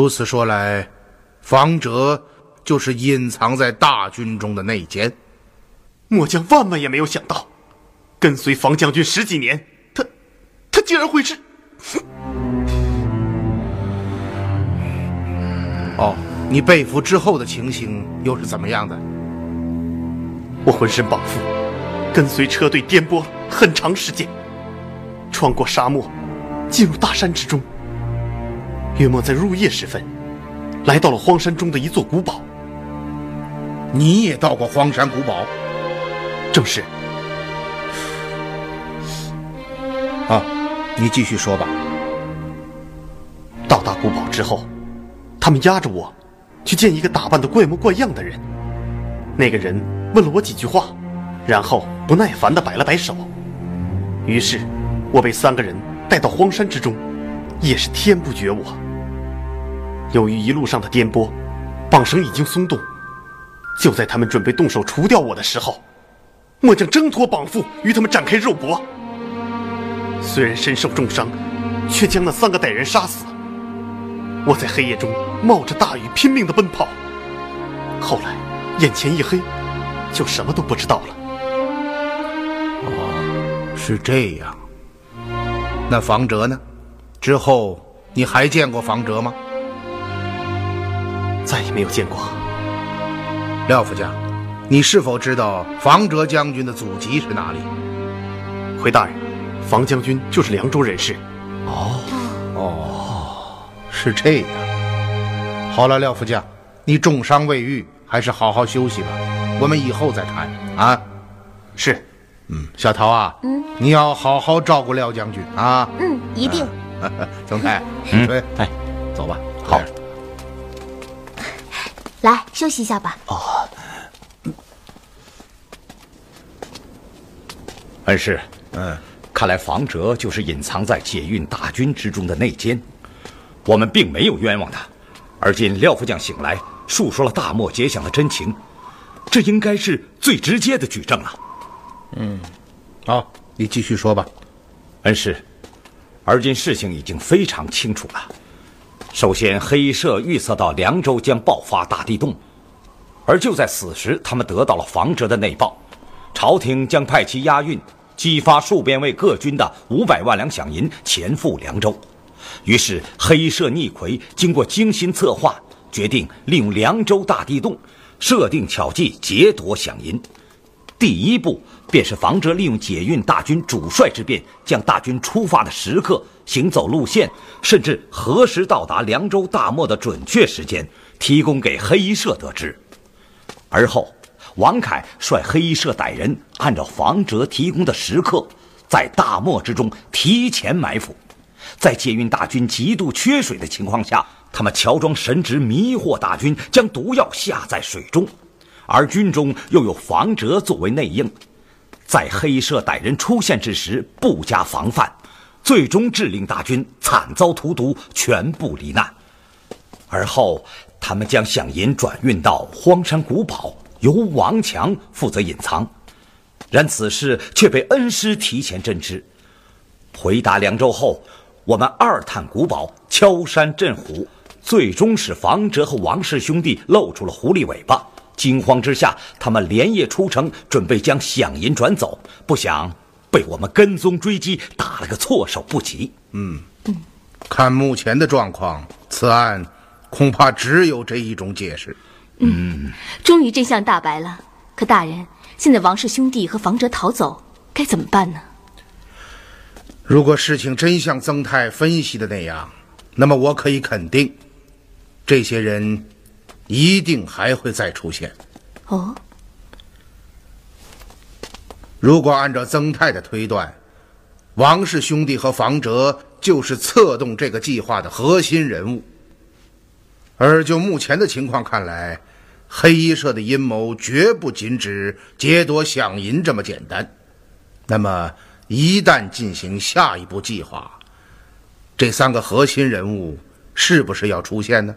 如此说来，房哲就是隐藏在大军中的内奸。末将万万也没有想到，跟随房将军十几年，他他竟然会是……哦，你被俘之后的情形又是怎么样的？我浑身绑缚，跟随车队颠簸很长时间，穿过沙漠，进入大山之中。约莫在入夜时分，来到了荒山中的一座古堡。你也到过荒山古堡正是啊？你继续说吧。到达古堡之后，他们押着我去见一个打扮的怪模怪样的人。那个人问了我几句话，然后不耐烦的摆了摆手。于是，我被三个人带到荒山之中，也是天不绝我。由于一路上的颠簸，绑绳已经松动。就在他们准备动手除掉我的时候，末将挣脱绑缚，与他们展开肉搏。虽然身受重伤，却将那三个歹人杀死。我在黑夜中冒着大雨拼命地奔跑，后来眼前一黑，就什么都不知道了。哦是这样。那房哲呢？之后你还见过房哲吗？再也没有见过。廖副将，你是否知道房哲将军的祖籍是哪里？回大人，房将军就是凉州人士。哦哦，是这样。好了，廖副将，你重伤未愈，还是好好休息吧。我们以后再谈啊。是，嗯，小桃啊，嗯，你要好好照顾廖将军啊。嗯，一定。曾太，嗯水，哎，走吧。好，来休息一下吧。哦恩师，嗯，看来房哲就是隐藏在解运大军之中的内奸，我们并没有冤枉他。而今廖副将醒来，述说了大漠结响的真情，这应该是最直接的举证了。嗯好，你继续说吧。恩师，而今事情已经非常清楚了。首先，黑社预测到凉州将爆发大地动，而就在此时，他们得到了房哲的内报，朝廷将派其押运激发戍边卫各军的五百万两饷银前赴凉州。于是，黑社逆魁经过精心策划，决定利用凉州大地动，设定巧计劫夺饷银。第一步便是房哲利用解运大军主帅之便，将大军出发的时刻、行走路线，甚至何时到达凉州大漠的准确时间，提供给黑衣社得知。而后，王凯率黑衣社歹人，按照房哲提供的时刻，在大漠之中提前埋伏。在解运大军极度缺水的情况下，他们乔装神职，迷惑大军，将毒药下在水中。而军中又有房哲作为内应，在黑社歹人出现之时不加防范，最终致令大军惨遭荼毒，全部罹难。而后，他们将饷银转运到荒山古堡，由王强负责隐藏。然此事却被恩师提前侦知。回达凉州后，我们二探古堡，敲山震虎，最终使房哲和王氏兄弟露出了狐狸尾巴。惊慌之下，他们连夜出城，准备将饷银转走，不想被我们跟踪追击，打了个措手不及。嗯看目前的状况，此案恐怕只有这一种解释。嗯终于真相大白了。可大人，现在王氏兄弟和房哲逃走，该怎么办呢？如果事情真像曾泰分析的那样，那么我可以肯定，这些人一定还会再出现。哦，如果按照曾泰的推断，王氏兄弟和房哲就是策动这个计划的核心人物。而就目前的情况看来，黑衣社的阴谋绝不仅指劫夺饷银这么简单。那么，一旦进行下一步计划，这三个核心人物是不是要出现呢？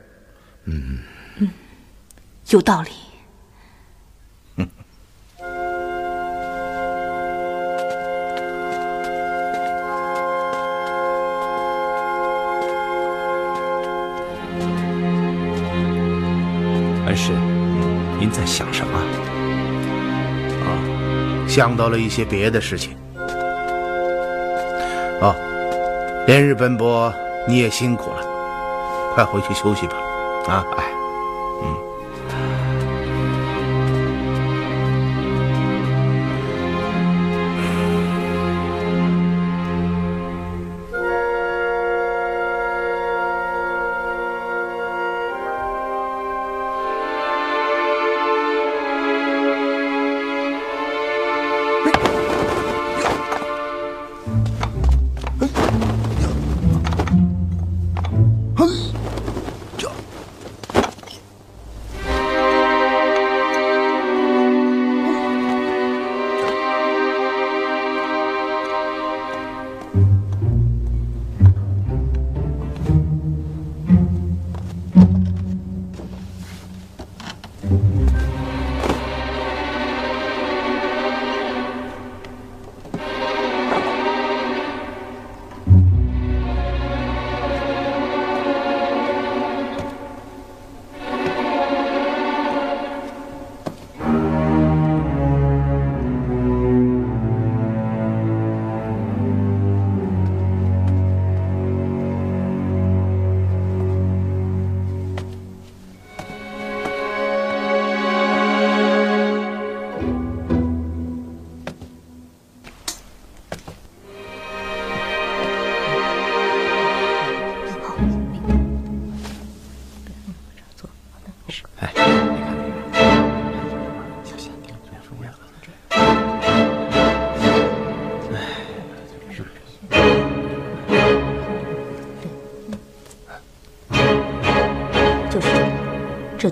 有道理。恩师，您在想什么？想到了一些别的事情。哦，连日奔波，你也辛苦了，快回去休息吧。啊，哎，就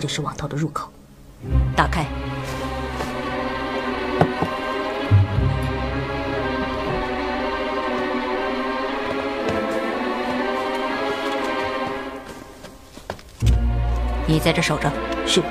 这是网道的入口。打开。你在这守着。是。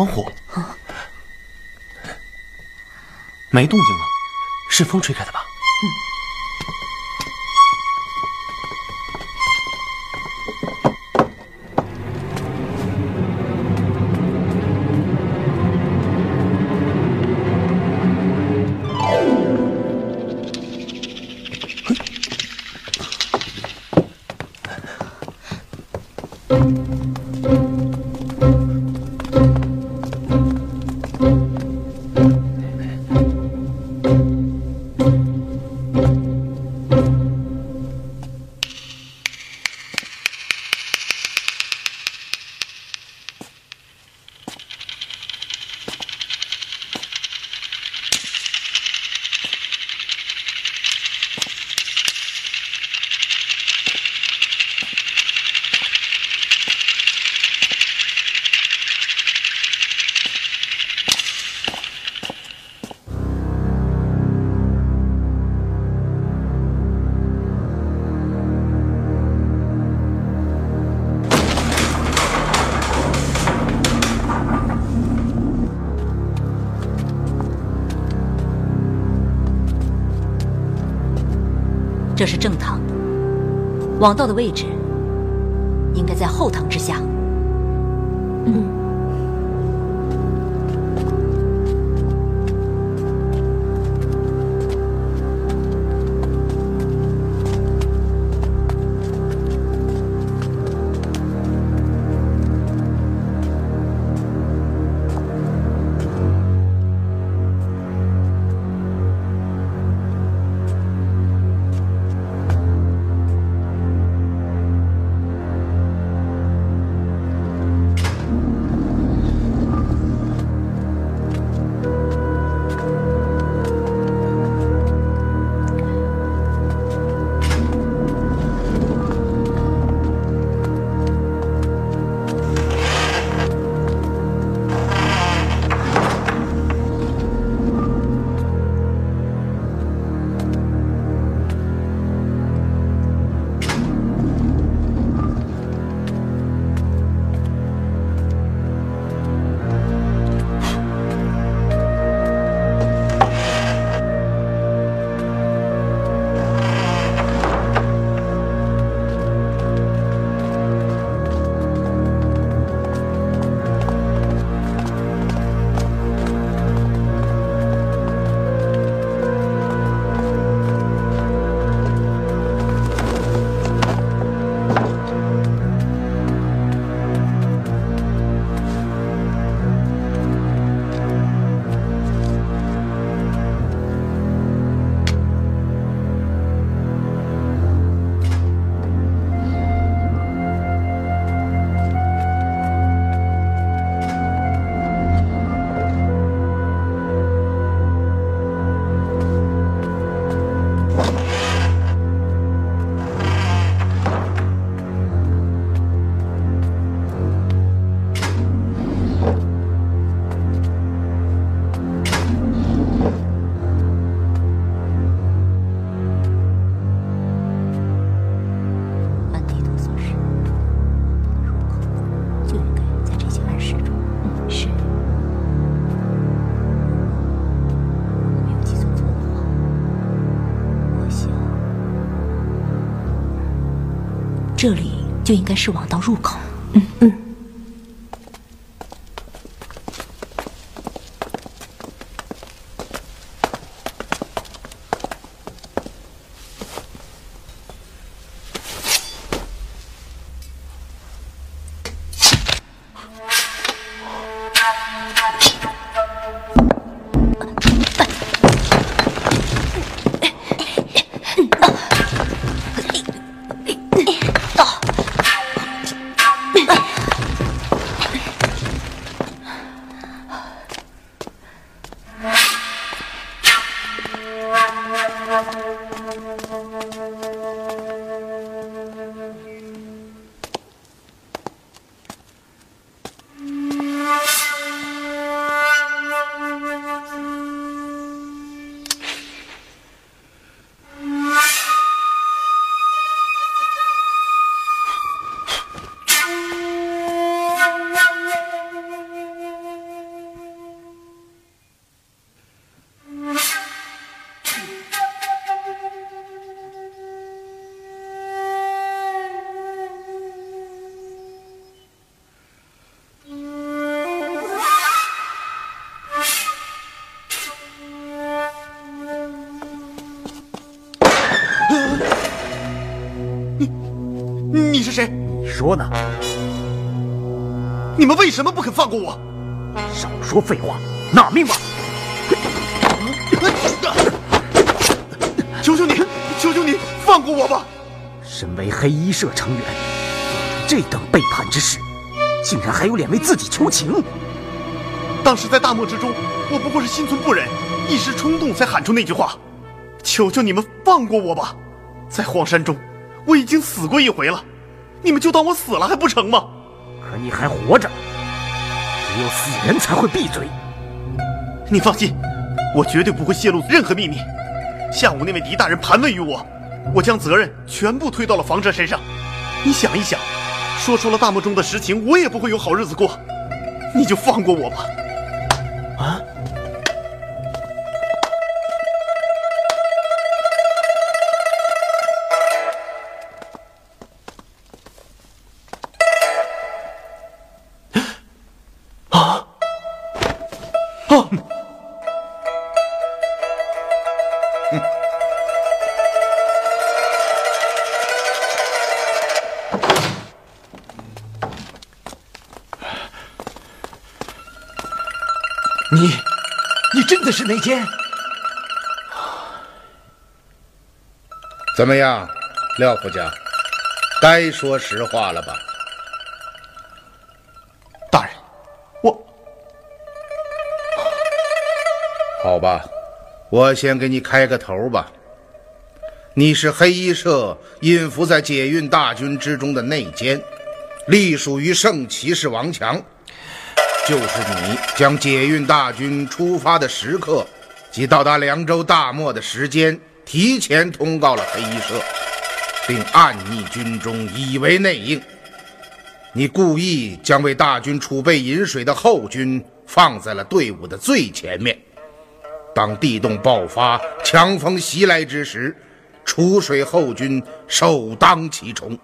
窗户，没动静啊，是风吹开的吧？这是正堂，王道的位置应该在后堂之下。就应该是网道入口。说呢？你们为什么不肯放过我？少说废话，拿命吧！求求你，求求你放过我吧！身为黑衣社成员，做出这等背叛之事，竟然还有脸为自己求情？当时在大漠之中，我不过是心存不忍，一时冲动才喊出那句话。求求你们放过我吧！在荒山中，我已经死过一回了，你们就当我死了还不成吗？可你还活着，只有死人才会闭嘴。你放心，我绝对不会泄露任何秘密。下午那位狄大人盘问于我，我将责任全部推到了房哲身上。你想一想，说出了大漠中的实情，我也不会有好日子过。你就放过我吧。是内奸？怎么样，廖副将？该说实话了吧？大人，我好吧，我先给你开个头吧。你是黑衣社隐伏在解运大军之中的内奸，隶属于圣骑士王强。就是你将解运大军出发的时刻及到达凉州大漠的时间提前通告了黑衣社，并暗匿军中，以为内应。你故意将为大军储备饮水的后军放在了队伍的最前面。当地洞爆发、强风袭来之时，储水后军首当其冲。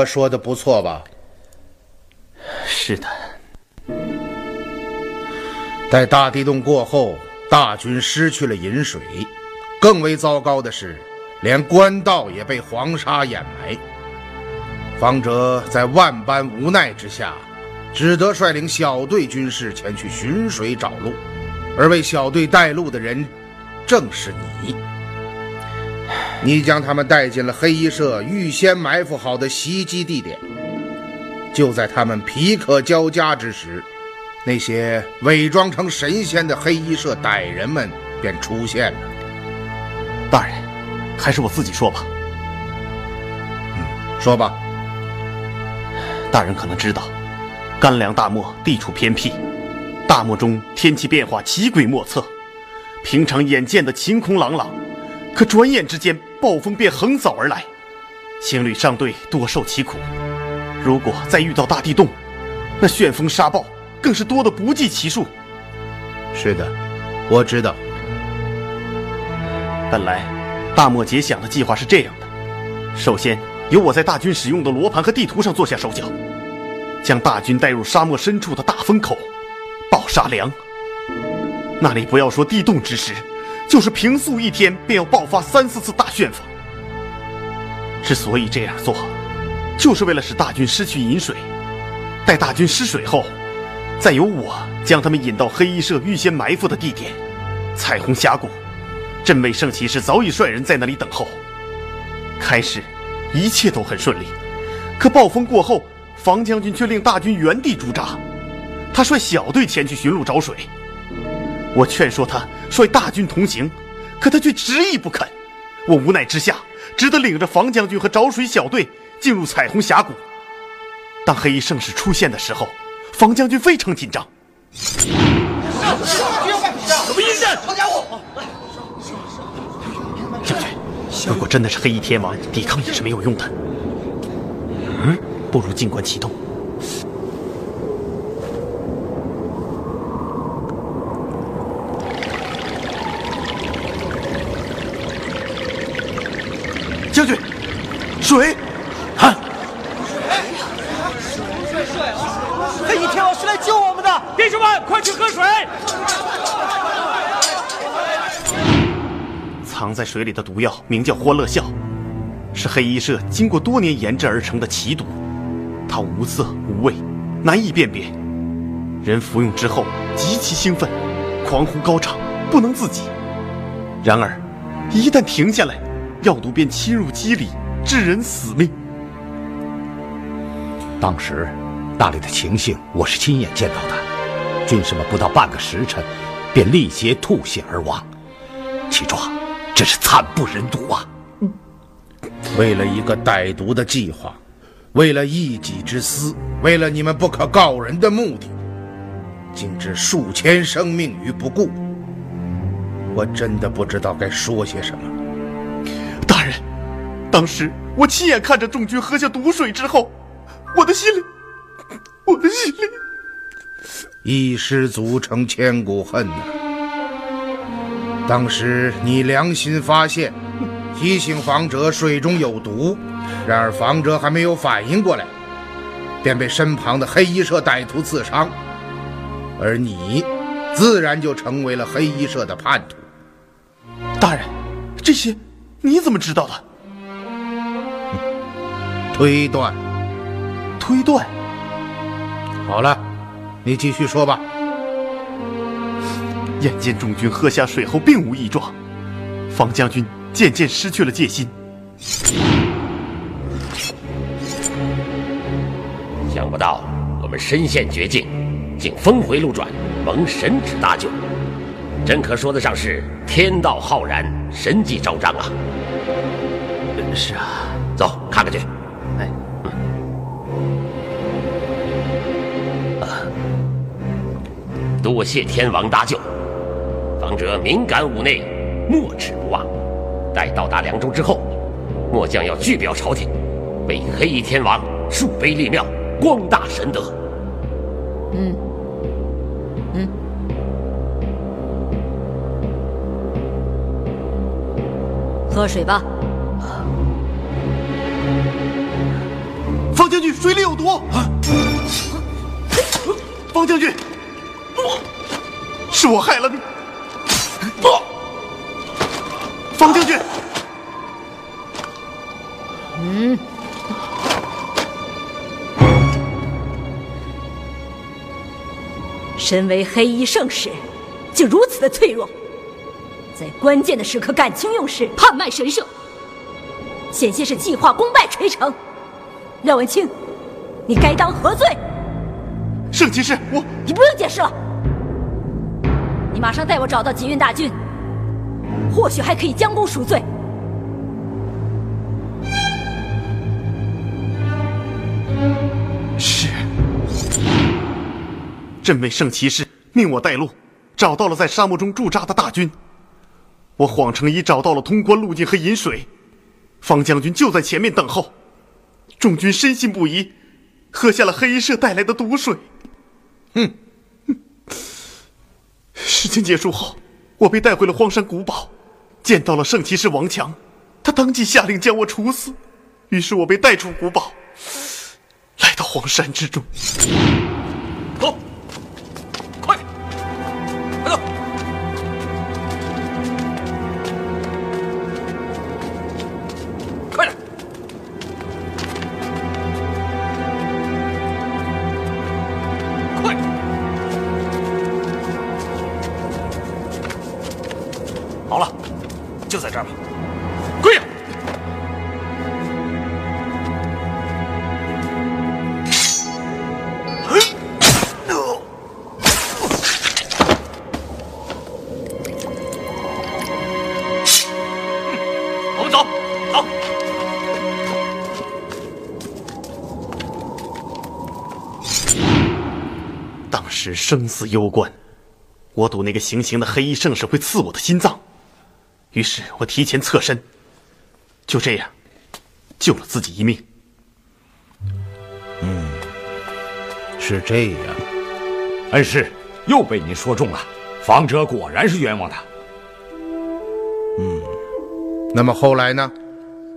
我说的不错吧？是的。待大地洞过后，大军失去了饮水，更为糟糕的是，连官道也被黄沙掩埋。方哲在万般无奈之下，只得率领小队军士前去寻水找路，而为小队带路的人，正是你。你将他们带进了黑衣社预先埋伏好的袭击地点。就在他们皮克交加之时，那些伪装成神仙的黑衣社歹人们便出现了。大人，还是我自己说吧。嗯说吧，大人可能知道，甘凉大漠地处偏僻，大漠中天气变化奇诡莫测，平常眼见的晴空朗朗，可转眼之间暴风便横扫而来，行旅商队多受其苦。如果再遇到大地洞，那旋风沙暴更是多得不计其数。是的，我知道。本来大漠结想的计划是这样的：首先由我在大军使用的罗盘和地图上做下手脚，将大军带入沙漠深处的大风口爆沙梁。那里不要说地洞之时，就是平素一天便要爆发三四次大旋风。之所以这样做，就是为了使大军失去饮水，待大军失水后，再由我将他们引到黑衣社预先埋伏的地点——彩虹峡谷。镇卫圣骑士早已率人在那里等候。开始，一切都很顺利，可暴风过后，房将军却令大军原地驻扎。他率小队前去寻路找水，我劝说他率大军同行，可他却执意不肯。我无奈之下，只得领着房将军和找水小队。进入彩虹峡谷。当黑衣圣使出现的时候，房将军非常紧张。什么阴阵？好家伙！将军，如果真的是黑衣天王，抵抗也是没有用的。嗯，不如尽管启动。将军，水！啊！黑衣天王是来救我们的，弟兄们，快去喝水！藏在水里的毒药名叫欢乐笑，是黑衣社经过多年研制而成的奇毒，它无色无味，难以辨别。人服用之后极其兴奋，狂呼高唱，不能自己。然而，一旦停下来，药毒便侵入肌理，致人死命。当时，那里的情形我是亲眼见到的，军士们不到半个时辰，便力竭吐血而亡，其状真是惨不忍睹啊！为了一个歹毒的计划，为了一己之私，为了你们不可告人的目的，竟置数千生命于不顾。我真的不知道该说些什么。当时我亲眼看着众军喝下毒水之后，我的心里，我的心里，一失足成千古恨呐、当时你良心发现，提醒房哲水中有毒，然而房哲还没有反应过来，便被身旁的黑衣社歹徒刺伤，而你，自然就成为了黑衣社的叛徒。大人，这些你怎么知道的？推断。推断。好了，你继续说吧。眼见众军喝下水后并无异状，方将军渐渐失去了戒心。想不到我们身陷绝境，竟峰回路转，蒙神旨搭救，真可说得上是天道浩然，神迹昭彰啊！是啊，走，看看去。多谢天王搭救，方哲敏感五内，莫齿不忘。待到达凉州之后，末将要拒表朝廷，为黑衣天王树碑立庙，光大神德。嗯，嗯，喝水吧。方将军，水里有毒！方将军，是我害了你。不方将军，嗯，身为黑衣圣使，竟如此的脆弱，在关键的时刻感情用事，叛卖神圣，险些是计划功败垂成。廖文清，你该当何罪？圣骑士，我你不用解释了，你马上带我找到集运大军，或许还可以将功赎罪。是。朕为圣骑士，命我带路，找到了在沙漠中驻扎的大军。我谎称已找到了通关路径和饮水，方将军就在前面等候。众军深信不疑，喝下了黑衣社带来的毒水。哼！事情结束后，我被带回了荒山古堡，见到了圣骑士王强，他当即下令将我处死。于是我被带出古堡，来到荒山之中。生死攸关，我赌那个行刑的黑衣圣使会刺我的心脏，于是我提前侧身，就这样救了自己一命。嗯是这样，恩师又被您说中了，访者果然是冤枉的。嗯那么后来呢？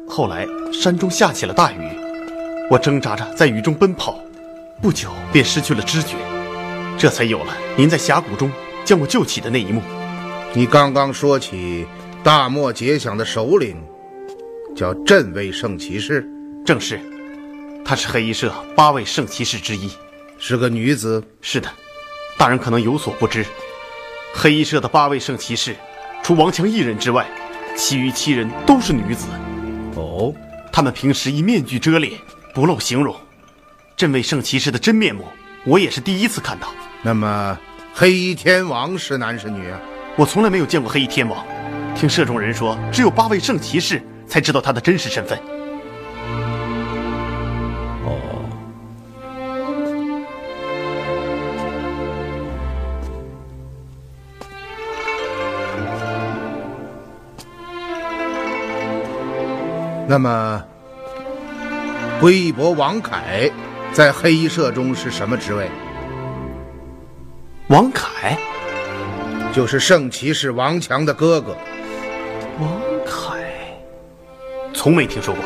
后来山中下起了大雨，我挣扎着在雨中奔跑，不久便失去了知觉，这才有了您在峡谷中将我救起的那一幕。你刚刚说起大漠结响的首领，叫镇卫圣骑士，正是，她是黑衣社八位圣骑士之一，是个女子。是的，大人可能有所不知，黑衣社的八位圣骑士，除王强一人之外，其余七人都是女子。哦，他们平时以面具遮脸，不露形容。镇卫圣骑士的真面目，我也是第一次看到。那么黑衣天王是男是女啊？我从来没有见过黑衣天王，听社中人说，只有八位圣骑士才知道他的真实身份。哦，那么归义伯王凯在黑衣社中是什么职位？王凯，就是圣骑士王强的哥哥。王凯，从没听说过。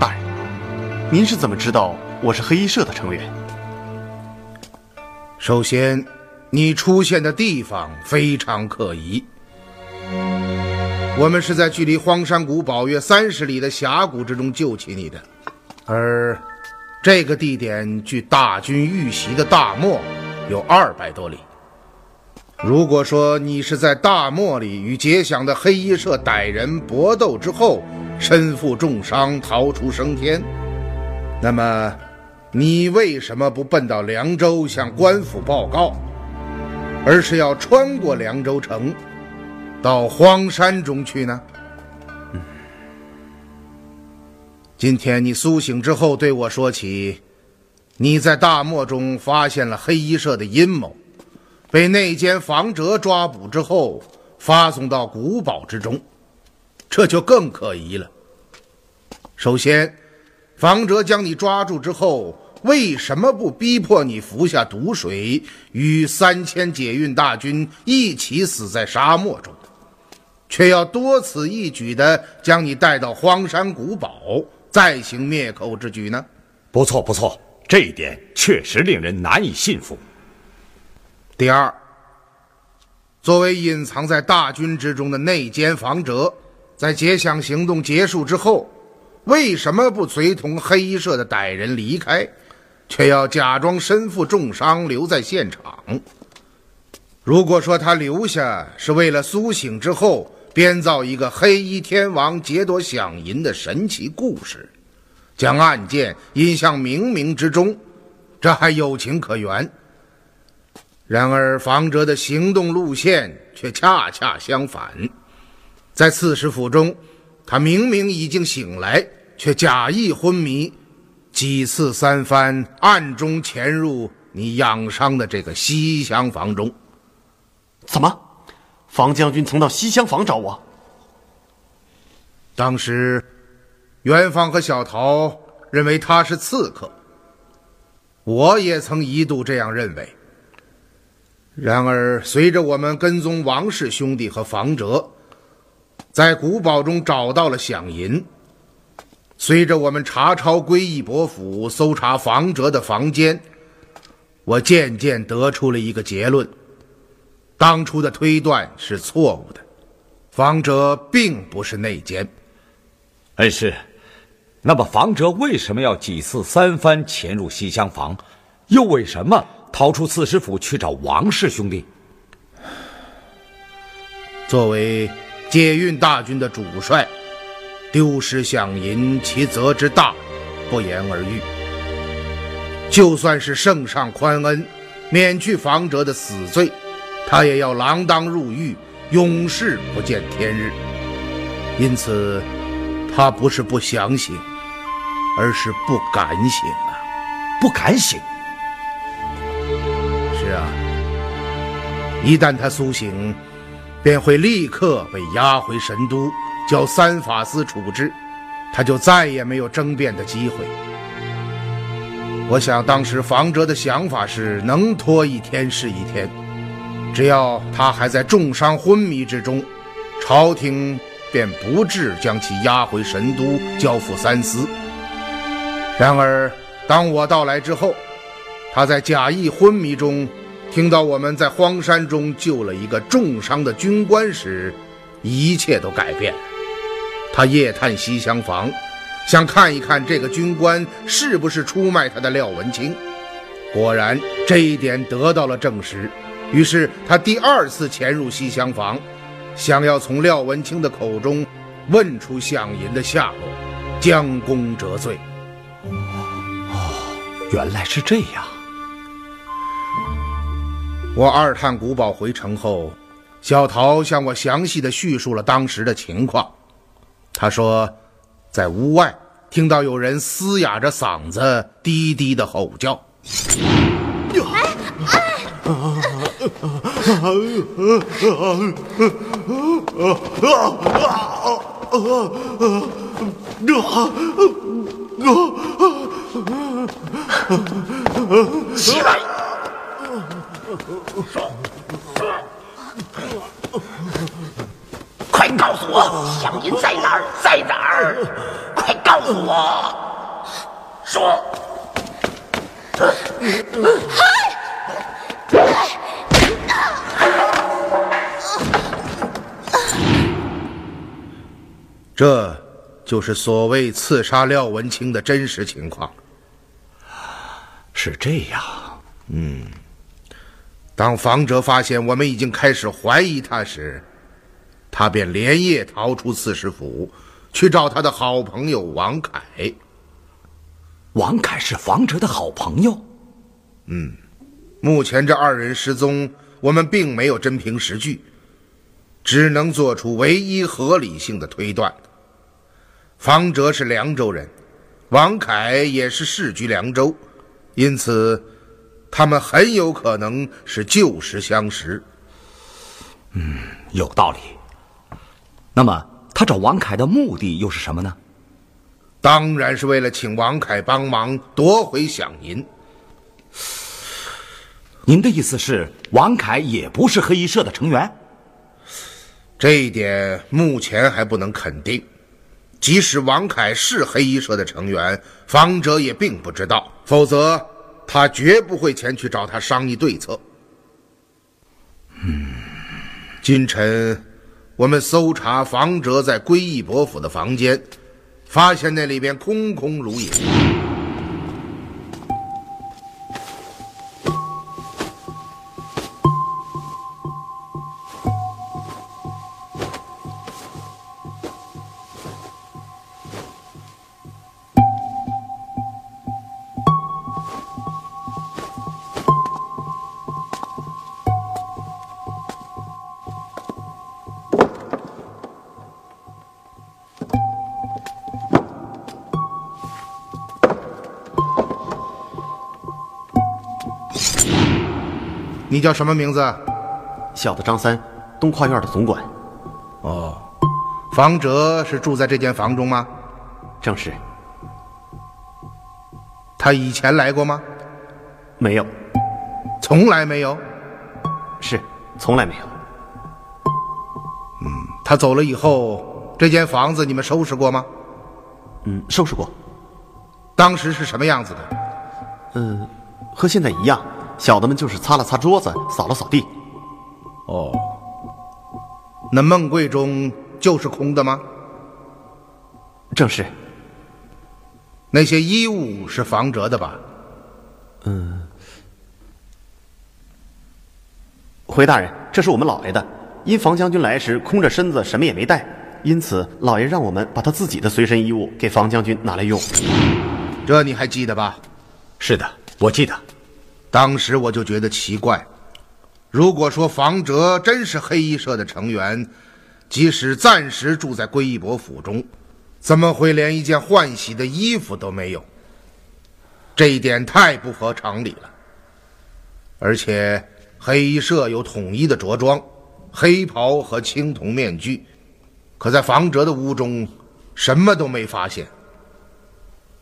大人，您是怎么知道我是黑衣社的成员？首先，你出现的地方非常可疑。我们是在距离荒山谷堡约三十里的峡谷之中救起你的，而这个地点距大军遇袭的大漠有二百多里。如果说你是在大漠里与结响的黑衣社歹人搏斗之后身负重伤逃出升天，那么你为什么不奔到凉州向官府报告，而是要穿过凉州城？到荒山中去呢？今天你苏醒之后对我说起，你在大漠中发现了黑衣社的阴谋，被内奸房哲抓捕之后，发送到古堡之中，这就更可疑了。首先，房哲将你抓住之后，为什么不逼迫你服下毒水，与三千解运大军一起死在沙漠中？却要多此一举地将你带到荒山古堡，再行灭口之举呢？不错，不错，这一点确实令人难以信服。第二，作为隐藏在大军之中的内奸房哲，在结响行动结束之后，为什么不随同黑衣社的歹人离开，却要假装身负重伤留在现场？如果说他留下是为了苏醒之后。编造一个黑衣天王劫夺响银的神奇故事，将案件引向冥冥之中，这还有情可原。然而房哲的行动路线却恰恰相反，在刺史府中，他明明已经醒来，却假意昏迷，几次三番暗中潜入你养伤的这个西厢房中。怎么？房将军曾到西厢房找我。当时，元芳和小桃认为他是刺客，我也曾一度这样认为。然而，随着我们跟踪王氏兄弟和房哲，在古堡中找到了响银；随着我们查抄归义伯府，搜查房哲的房间，我渐渐得出了一个结论。当初的推断是错误的，房哲并不是内奸。恩师，那么房哲为什么要几次三番潜入西厢房，又为什么逃出刺史府去找王氏兄弟？作为解运大军的主帅，丢失饷银，其责之大，不言而喻。就算是圣上宽恩，免去房哲的死罪。他也要锒铛入狱，永世不见天日。因此，他不是不想醒，而是不敢醒啊！不敢醒。是啊，一旦他苏醒，便会立刻被押回神都，交三法司处置，他就再也没有争辩的机会。我想，当时房哲的想法是能拖一天是一天。只要他还在重伤昏迷之中，朝廷便不至将其押回神都，交付三司。然而，当我到来之后，他在假意昏迷中，听到我们在荒山中救了一个重伤的军官时，一切都改变了。他夜探西厢房，想看一看这个军官是不是出卖他的廖文清。果然，这一点得到了证实。于是，他第二次潜入西厢房，想要从廖文清的口中问出向银的下落，将功折罪。哦原来是这样。我二探古堡回城后，小桃向我详细的叙述了当时的情况。他说，在屋外听到有人嘶哑着嗓子低低的吼叫。起来！快告诉我，香银在哪儿？在哪儿？快告诉我！说。这就是所谓刺杀廖文清的真实情况。是这样，嗯当房哲发现我们已经开始怀疑他时，他便连夜逃出刺史府，去找他的好朋友王凯。王凯是房哲的好朋友。嗯目前这二人失踪，我们并没有真凭实据，只能做出唯一合理性的推断。方哲是凉州人，王凯也是世居凉州，因此他们很有可能是旧时相识。嗯有道理。那么，他找王凯的目的又是什么呢？当然是为了请王凯帮忙夺回响银。您的意思是，王凯也不是黑衣社的成员？这一点目前还不能肯定。即使王凯是黑衣社的成员，方哲也并不知道，否则他绝不会前去找他商议对策。嗯，今晨我们搜查方哲在归义伯府的房间，发现那里边空空如也。叫什么名字？小的张三，东跨院的总管。哦，房哲是住在这间房中吗？正是，他以前来过吗？没有，从来没有。是从来没有。嗯他走了以后，这间房子你们收拾过吗？嗯，收拾过，当时是什么样子的？嗯，和现在一样。小的们就是擦了擦桌子，扫了扫地。哦，那梦柜中就是空的吗？正是，那些衣物是房哲的吧？嗯回大人，这是我们老爷的。因房将军来时空着身子，什么也没带，因此老爷让我们把他自己的随身衣物给房将军拿来用。这你还记得吧？是的，我记得。当时我就觉得奇怪，如果说房哲真是黑衣社的成员，即使暂时住在归义伯府中，怎么会连一件换洗的衣服都没有？这一点太不合常理了。而且黑衣社有统一的着装，黑袍和青铜面具，可在房哲的屋中，什么都没发现。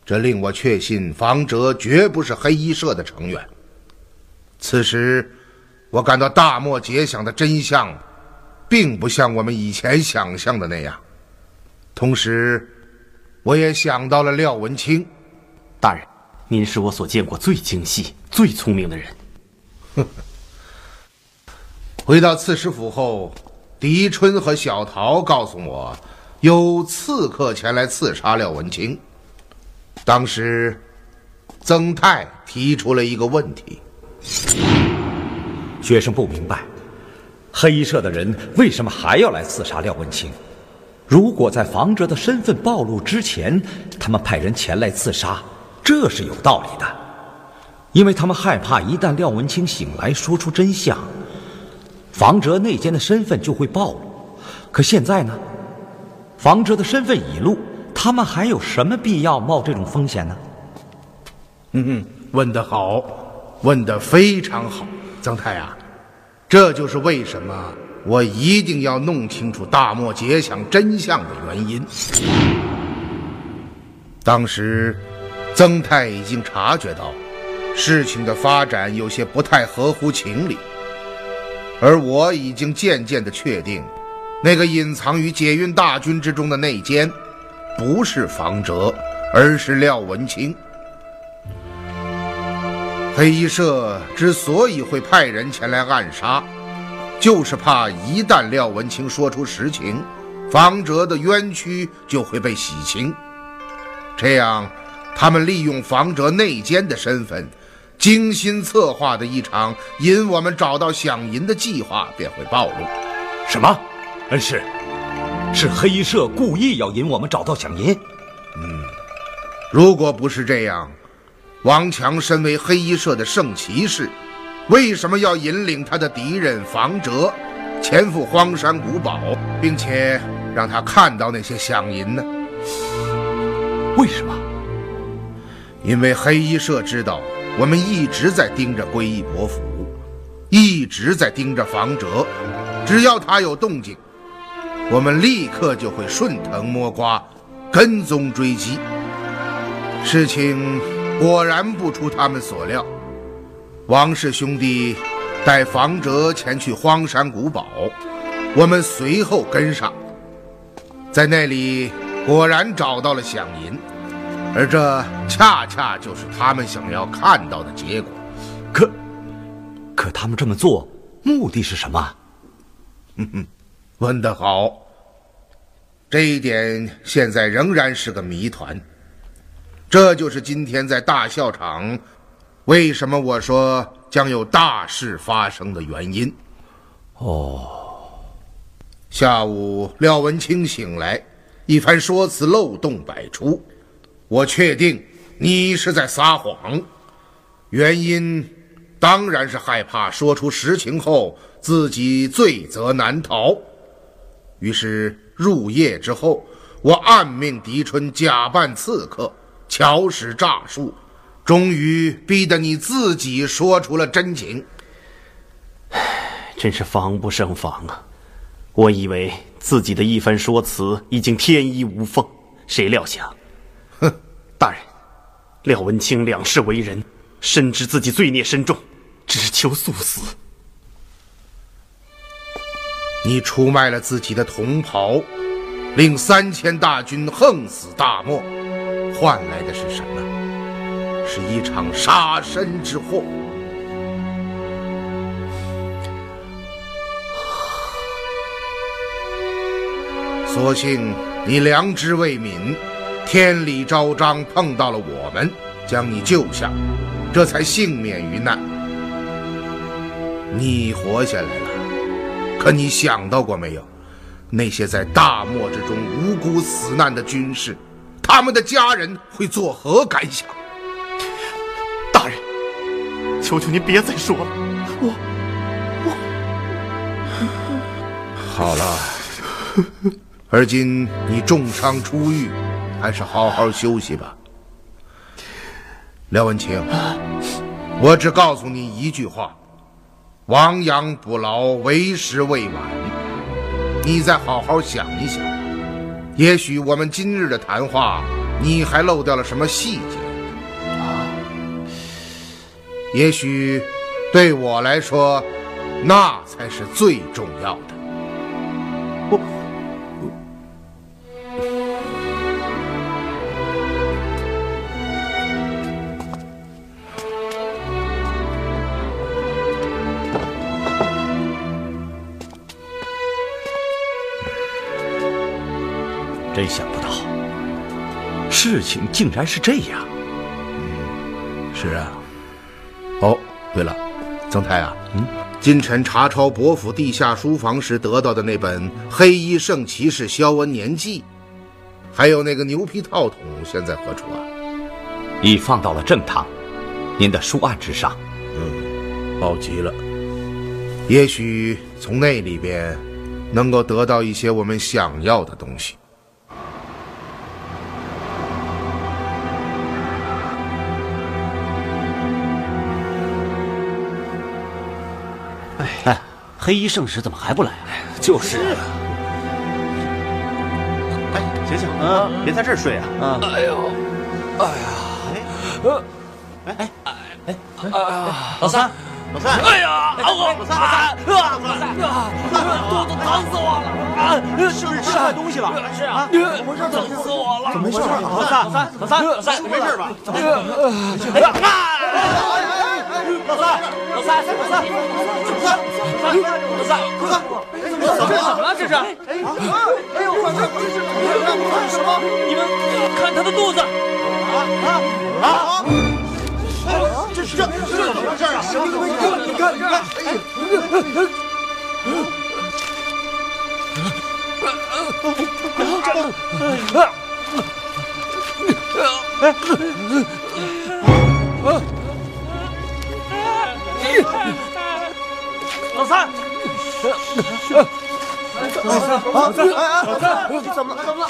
这令我确信房哲绝不是黑衣社的成员。此时，我感到大漠解响的真相，并不像我们以前想象的那样。同时，我也想到了廖文清。大人，您是我所见过最精细、最聪明的人。回到刺史府后，狄春和小桃告诉我，有刺客前来刺杀廖文清。当时，曾泰提出了一个问题：学生不明白，黑社的人为什么还要来刺杀廖文清？如果在房哲的身份暴露之前，他们派人前来刺杀，这是有道理的，因为他们害怕一旦廖文清醒来说出真相，房哲内奸的身份就会暴露。可现在呢，房哲的身份已露，他们还有什么必要冒这种风险呢？嗯哼，问得好，问得非常好，曾太啊，这就是为什么我一定要弄清楚大漠揭晓真相的原因。当时，曾太已经察觉到事情的发展有些不太合乎情理，而我已经渐渐的确定，那个隐藏于解运大军之中的内奸，不是房哲，而是廖文清。黑衣社之所以会派人前来暗杀，就是怕一旦廖文清说出实情，房哲的冤屈就会被洗清。这样，他们利用房哲内奸的身份，精心策划的一场引我们找到响银的计划便会暴露。什么？恩师，是黑衣社故意要引我们找到响银？嗯如果不是这样，王强身为黑衣社的圣骑士，为什么要引领他的敌人房哲潜赴荒山古堡，并且让他看到那些响银呢？为什么？因为黑衣社知道我们一直在盯着归义伯府，一直在盯着房哲，只要他有动静，我们立刻就会顺藤摸瓜，跟踪追击。事情果然不出他们所料，王氏兄弟带房哲前去荒山古堡，我们随后跟上，在那里果然找到了响银，而这恰恰就是他们想要看到的结果。可，可他们这么做目的是什么？问得好，这一点现在仍然是个谜团。这就是今天在大校场，为什么我说将有大事发生的原因。哦下午，廖文清醒来，一番说辞漏洞百出。我确定你是在撒谎，原因当然是害怕说出实情后自己罪责难逃。于是入夜之后，我暗命狄春假扮刺客，巧使诈术，终于逼得你自己说出了真情。真是防不胜防啊！我以为自己的一番说辞已经天衣无缝，谁料想，哼，大人，廖文清两世为人，深知自己罪孽深重，只求速死。你出卖了自己的同袍，令三千大军横死大漠，换来的是什么？是一场杀身之祸。所幸你良知未泯，天理昭彰，碰到了我们，将你救下，这才幸免于难。你活下来了，可你想到过没有？那些在大漠之中无辜死难的军士，他们的家人会作何感想？大人，求求您别再说了，我我 好了，而今你重伤初愈，还是好好休息吧。廖文清，我只告诉你一句话：亡羊补牢，为时未晚。你再好好想一想，也许我们今日的谈话，你还漏掉了什么细节。也许对我来说，那才是最重要的。真想不到，事情竟然是这样。是啊。哦，对了，曾太啊，嗯，今晨查抄伯府地下书房时得到的那本《黑衣圣骑士肖恩年记》，还有那个牛皮套筒，现在何处啊？已放到了正堂，您的书案之上。嗯，好极了。也许从那里边，能够得到一些我们想要的东西。黑衣圣使怎么还不来啊？就是。哎，醒醒，啊，别在这儿睡啊！啊，哎呦，哎呀，哎哎哎哎，老三，老三，哎呀，我老三，老三，老三，肚子疼死我了！啊，是不是吃坏东西了？是啊，怎么回事？疼死我了！怎么回事？老三，老三，老三，老三，你没事吧？怎么哎呀！老三，老三，老三，老三，老三，老三，这怎么了？这是？哎，哎呦，快快快！这是什么？你们看他的肚子！啊啊啊！这是这这怎么回事啊？你看你看，哎。老三，老三，老三，老三，怎么了？怎么了？